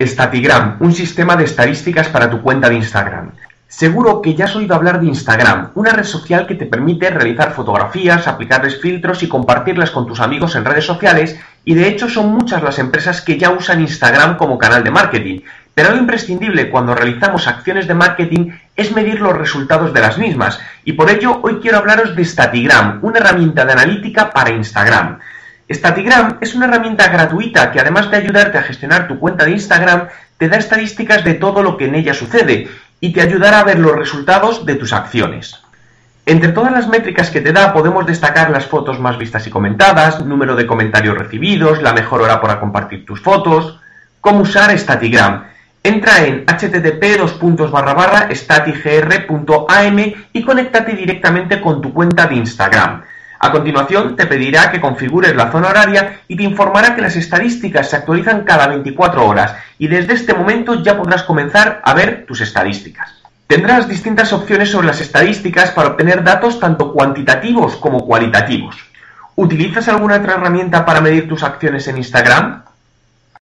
Statigram, un sistema de estadísticas para tu cuenta de Instagram. Seguro que ya has oído hablar de Instagram, una red social que te permite realizar fotografías, aplicarles filtros y compartirlas con tus amigos en redes sociales y de hecho son muchas las empresas que ya usan Instagram como canal de marketing. Pero lo imprescindible cuando realizamos acciones de marketing es medir los resultados de las mismas y por ello hoy quiero hablaros de Statigram, una herramienta de analítica para Instagram. Statigram es una herramienta gratuita que además de ayudarte a gestionar tu cuenta de Instagram, te da estadísticas de todo lo que en ella sucede y te ayudará a ver los resultados de tus acciones. Entre todas las métricas que te da podemos destacar las fotos más vistas y comentadas, número de comentarios recibidos, la mejor hora para compartir tus fotos, cómo usar Statigram. Entra en http statigr.am y conéctate directamente con tu cuenta de Instagram. A continuación, te pedirá que configures la zona horaria y te informará que las estadísticas se actualizan cada 24 horas y desde este momento ya podrás comenzar a ver tus estadísticas. Tendrás distintas opciones sobre las estadísticas para obtener datos tanto cuantitativos como cualitativos. ¿Utilizas alguna otra herramienta para medir tus acciones en Instagram?